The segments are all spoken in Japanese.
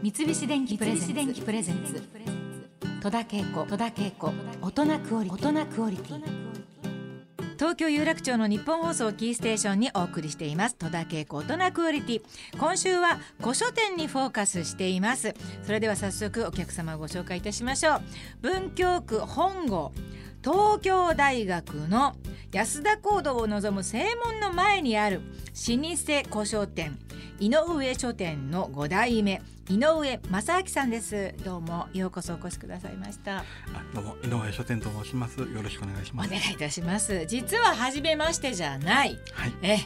三菱電機プレゼンツ。戸田恵子。大人クオリティ。東京有楽町の日本放送キーステーションにお送りしています。戸田恵子。大人クオリティ。今週は古書店にフォーカスしています。それでは早速お客様をご紹介いたしましょう。文京区本郷。東京大学の安田講堂を望む正門の前にある老舗古書店井上書店の5代目井上正明さんです。どうもようこそお越しくださいました。どうも井上書店と申します。よろしくお願いします。お願いいたします。実は初めましてじゃない。はい。え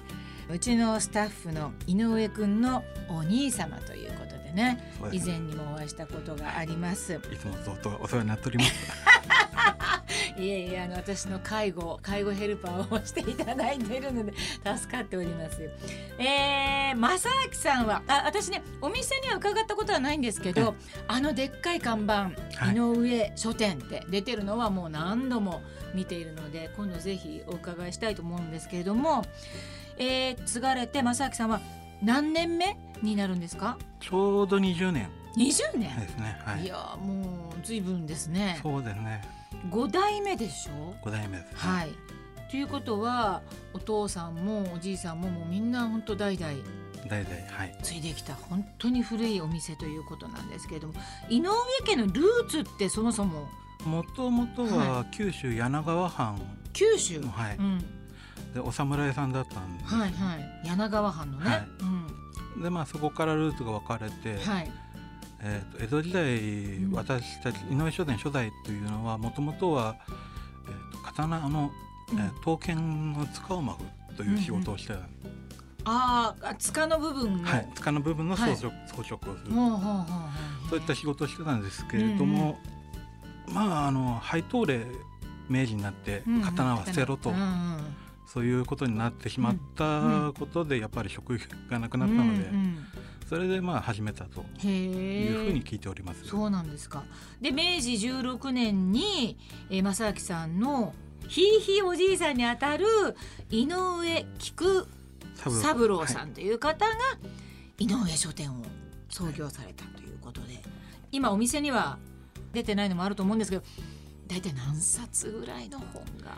うちのスタッフの井上くんのお兄様ということでね。以そうです前にもお会いしたことがあります。い。つもずっとお世話になっております いえいえあの私の介護介護ヘルパーをしていただいているので助かっておりますよ。えー、正明さんはあ私ねお店には伺ったことはないんですけどあのでっかい看板、はい。井上書店って出てるのはもう何度も見ているので今度ぜひお伺いしたいと思うんですけれども、えー、継がれて正明さんは何年目になるんですか？ちょうど20年。20年、ですねはい。い、やーもう随分ですね。そうですね5代目でしょ？5代目ですはい。ということはお父さんもおじいさんももうみんな本当代々代々はい。継いできた本当に古いお店ということなんですけれども井上家のルーツってそもそも？もともとは九州柳川藩。九州、のはい。うん、でお侍さんだったんです、はいはい。柳川藩のね、はい。うん。でまあそこからルーツが分かれて、はいえー、と江戸時代、ん私たち井上書店初代というのはもともとは、えー、と刀の、えー刀剣の塚を巻くという仕事をしてた、あーあ塚の部分の、はい、塚の部分の装飾,、装飾をする。そういった仕事をしてたんですけれども、まああの配当例明治になってうんうん。刀は捨てろと、うんうん。そういうことになってしまったことでやっぱり職業がなくなったので、うんうんそれでまあ始めたとへいうふうえに聞いております。そうなんですか。で明治16年に、えー、正明さんのひいひいおじいさんにあたる井上菊三三郎さんという方が井上書店を創業されたということで、今お店には出てないのもあると思うんですけど大体何冊ぐらいの本が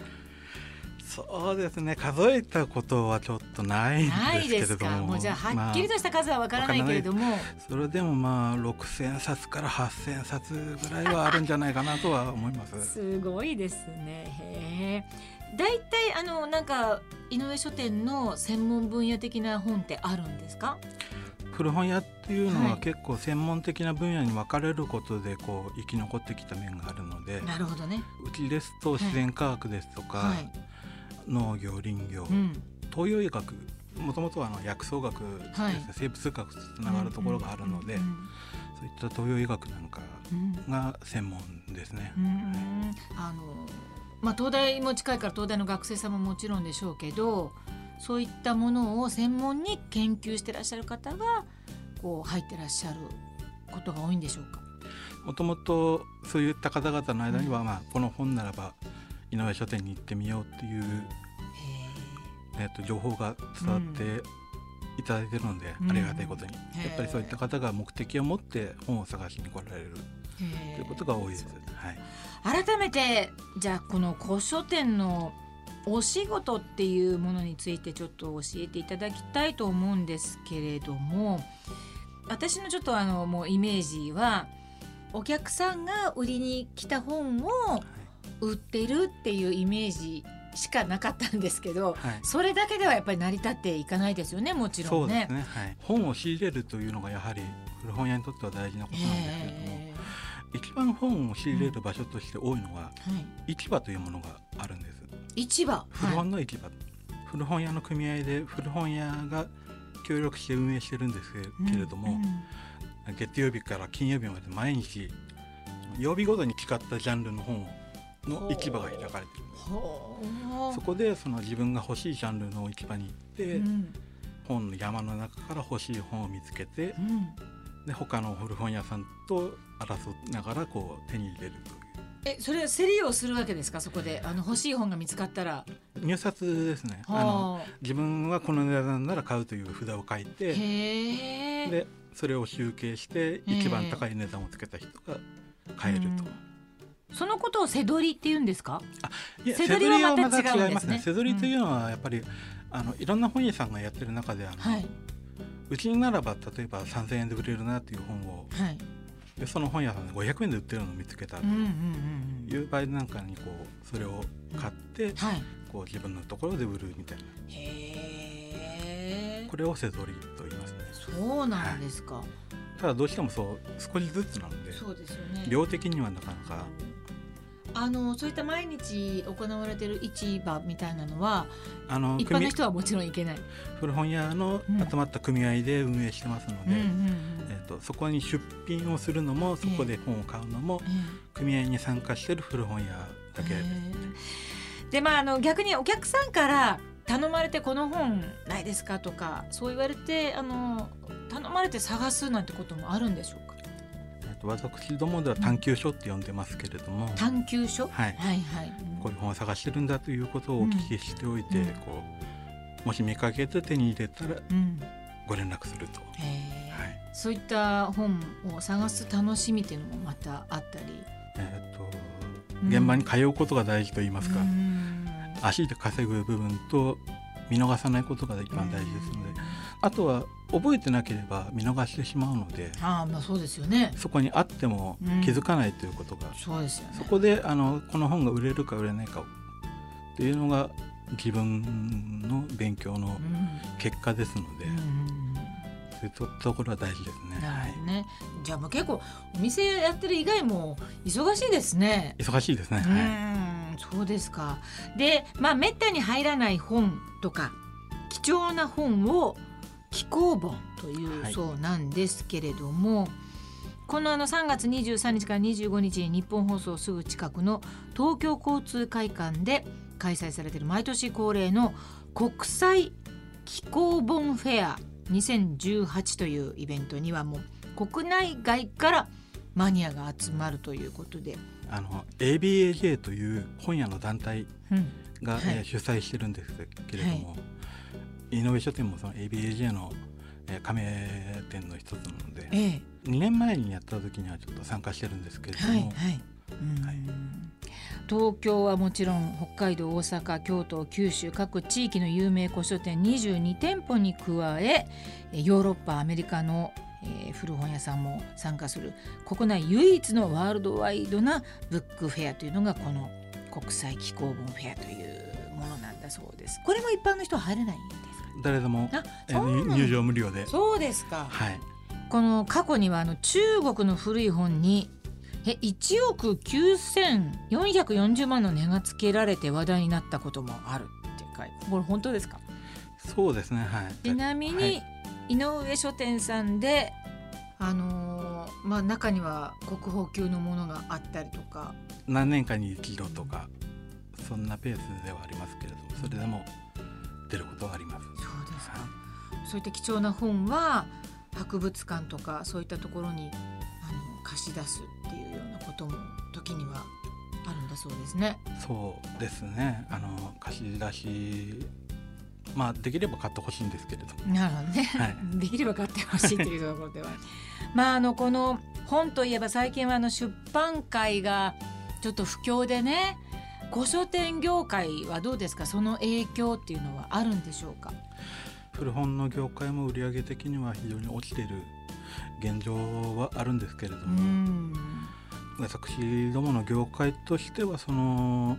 そうですね数えたことはちょっとないんでですけれどももうじゃあはっきりとした数はわからないけれども、まあそれでもまあ6,000冊から8,000冊ぐらいはあるんじゃないかなとは思います。すごいですね。へえ。だいたいあのなんか井上書店の専門分野的な本ってあるんですか？古本屋っていうのははい結構専門的な分野に分かれることでこう生き残ってきた面があるのでなるほどね。うちですと自然科学ですとか、はい。農業林業、うん。東洋医学もともとはあの薬草学はい生物学とつながるところがあるので、うんそういった東洋医学なんかうんが専門ですね。うんうんあのまあ東大も近いから東大の学生さんももちろんでしょうけど、そういったものを専門に研究してらっしゃる方がこう入ってらっしゃることが多いんでしょうか？もともとそういった方々の間には、まあ、この本ならば井上書店に行ってみようっていう、えー、と情報が伝わっていただいているので、うん。ありがたいことに、へやーっぱりそういった方が目的を持って本を探しに来られるということが多いです。はい、改めてじゃあこの古書店のお仕事っていうものについてちょっと教えていただきたいと思うんですけれども私のちょっとあのもうイメージはお客さんが売りに来た本を売ってるっていうイメージしかなかったんですけどはい。それだけではやっぱり成り立っていかないですよねもちろんね。ね、はい、本を仕入れるというのがやはり古本屋にとっては大事なことなんですけれどもへ一番本を仕入れる場所として多いのはえはい、市場というものがあるんです。市場、古はい本の市場、古本屋の組合で古本屋が協力して運営してるんですけれども、月曜日から金曜日まで毎日曜日ごとに使ったジャンルの本の市場が開かれてるそこでその自分が欲しいジャンルの市場に行って、うん。本の山の中から欲しい本を見つけてうん。で他の古本屋さんと争いながらこう手に入れるという。えそれ競りをするわけですか？そこで。あの欲しい本が見つかったら。入札ですね。あのは自分はこの値段なら買うという札を書いあてでそれを集計して一番高い値段をつけた人が買えると。そのことを背取りって言うんですか？いや背取りはまた違うんですね。背取りはまた違いますね。背取りというのはやっぱり、あのいろんな本屋さんがやってる中であの、はい、うちならば例えば3,000円で売れるなっていう本をはい。でその本屋さんで500円で売ってるのを見つけたとうんうんうんいう場合なんかにこうそれを買ってうんはい。こう自分のところで売るみたいな。へえこれを背取りと言いますね。そうなんですか、ただどうしてもそう少しずつなのでそうですよね。量的にはなかなかあのそういった毎日行われてる市場みたいなのはあの一般の組人はもちろん行けない。古本屋のうん。集まった組合で運営してますので、うんうんうん。えー、とそこに出品をするのもそこで本を買うのも、組合に参加してる古本屋だけ、へーでまああの逆にお客さんから頼まれてこの本ないですかとかそう言われてあの頼まれて探すなんてこともあるんでしょう私どもでは探求書って呼んでますけれども、探求書？はい。はいはい。こういう本を探してるんだということをお聞きしておいて、うん。こうもし見かけて手に入れたらうん。ご連絡すると。はい。そういった本を探す楽しみっていうのもまたあったり？えー、とうん。現場に通うことが大事と言いますか、うん。足で稼ぐ部分と見逃さないことが一番大事ですので、あとは覚えてなければ見逃してしまうのでああまあそうですよねそこにあっても気づかないということが、そうですよねそこであのこの本が売れるか売れないかっていうのが自分の勉強のうん結果ですので、うんそういうところは大事ですね。なはいね。じゃあもう結構お店やってる以外も忙しいですね。忙しいですね。うはいん、そうですか。で、まあめったに入らない本とか貴重な本を紀行本というはい。そうなんですけれども、このあの3月23日から25日に日本放送すぐ近くの東京交通会館で開催されている毎年恒例の国際気候本フェア2018というイベントにはもう国内外からマニアが集まるということで、あの ABAJ という本屋の団体うん。が、はい。えー主催してるんですけれども、井上書店もその ABAJ の、えー加盟店の一つなのでええ。2年前にやった時にはちょっと参加してるんですけれども、はいはい、うん。はい東京はもちろん北海道大阪京都九州各地域の有名古書店22店舗に加ええヨーロッパアメリカの、えー古本屋さんも参加する。国内唯一のワールドワイドなブックフェアというのがこの国際気候本フェアというものなんだそうです。これも一般の人は入れない？誰でも、入場無料で、そうですか。はい、この過去にはあの中国の古い本にえ1億9440万の値がつけられて話題になったこともあるって書いてこれ本当ですか？そうですねはい。ちなみに、はい。井上書店さんであのーまあ中には国宝級のものがあったりとか。何年かに一度とかそんなペースではありますけれどもそれでも出ることはあります。そういった貴重な本は博物館とかそういったところにあの貸し出すっていうようなことも時にはあるんだそうですね。いそうですね。あの貸し出しまあできれば買ってほしいんですけれども、なるほどね、はい。できれば買ってほしいというところでは。まああのこの本といえば最近はあの出版界がちょっと不況でね。古書店業界はどうですか？その影響っていうのはあるんでしょうか？古本の業界も売上的には非常に落ちている現状はあるんですけれどうも、ん。私どもの業界としてはその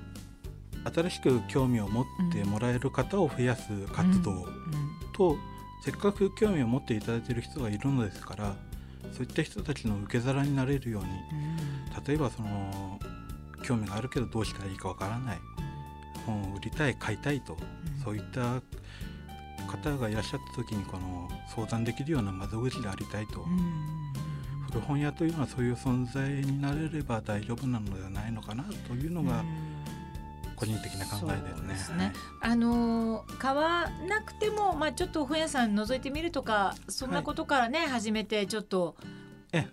新しく興味を持ってもらえる方を増やす活動と、せっかく興味を持っていただいている人がいるのですからそういった人たちの受け皿になれるように例えばその興味があるけどどうしたらいいかわからない本を売りたい買いたいと、そういった方がいらっしゃった時にこの相談できるような窓口でありたいと、古本屋というのはそういう存在になれれば大丈夫なのではないのかなというのが個人的な考えですね。すねあのー買わなくても、まあ、ちょっと本屋さん覗いてみるとかそんなことからね、始めてちょっとえ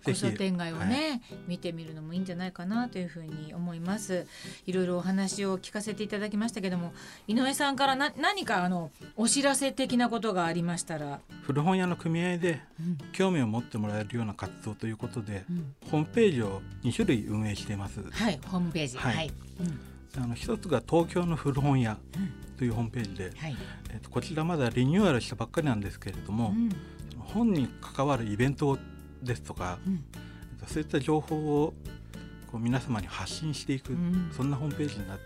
古書店街をね、はい。見てみるのもいいんじゃないかなというふうに思います。いろいろお話を聞かせていただきましたけども井上さんからな何かあのお知らせ的なことがありましたら、古本屋の組合でうん。興味を持ってもらえるような活動ということでうん。ホームページを2種類運営しています。はいホームページ。は、はい。いうん。あの一つが東京の古本屋というホームページで、はい。えっとこちらまだリニューアルしたばっかりなんですけれども、うん。本に関わるイベントですとか、うん。えっとそういった情報をこう皆様に発信していく、うん。そんなホームページにな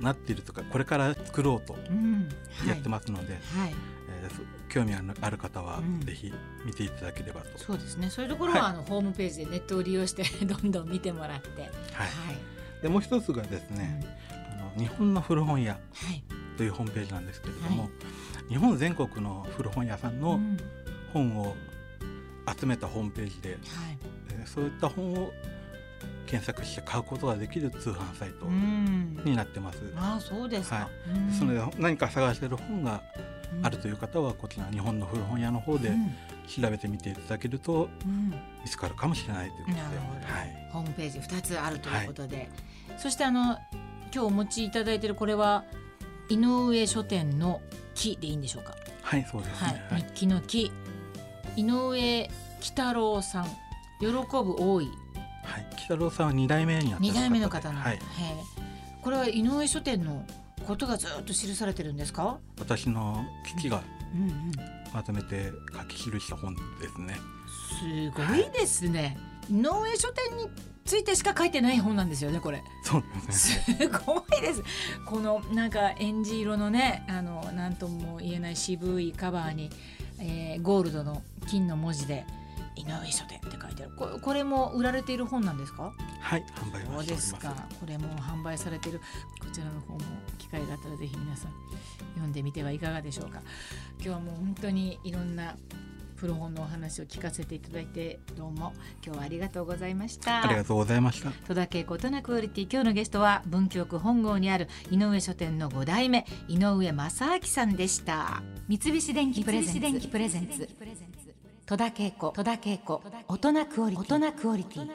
なっているとかこれから作ろうとうん。やってますので、はい、えーそ興味ある方はうん。ぜひ見ていただければと、そうですね。そういうところは、はい。あのホームページでネットを利用して どんどん見てもらって。はい。はい、でもう一つがですうん。ね、あの日本の古本屋はい。というホームページなんですけれども、はい。日本全国の古本屋さんのうん。本を集めたホームページで、はい。えーそういった本を検索して買うことができる通販サイトうん。になってます。ああそうですか、はい。うん。ですので何か探している本がうんあるという方はこちら日本の古本屋の方でうん。調べてみていただけるとうん。見つかるかもしれないということで、はい、ホームページ2つあるということで、そしてあの今日お持ちいただいているこれは井上書店の木でいいんでしょうか？はい、そうですはい。ね。、はい。日記の木井上喜太郎さん。喜ぶ多い。はい、北郎さんは二代目になった2代目の方なんで、はいこれは井上書店のことがずっと記されてるんですか、私の父がまとめて書き記した本ですね。すごいですね、井上書店についてしか書いてない本なんですよねこれ。そうですね。すごいです。このなんかエンジ色のねあの何とも言えない渋いカバーに、えーゴールドの金の文字で「井上書店」って書いてある。これこれも売られている本なんですか？はい、販売そうはしております。ですか。これも販売されている。こちらの方も機会があったらぜひ皆さん読んでみてはいかがでしょうか。今日はもう本当にいろんな古本のお話を聞かせていただいてどうも。今日はありがとうございました。ありがとうございました。戸田恵子大人クオリティ今日のゲストは文京区本郷にある井上書店の5代目井上正明さんでした。三菱電機プレゼンツ。戸田恵子大人クオリティ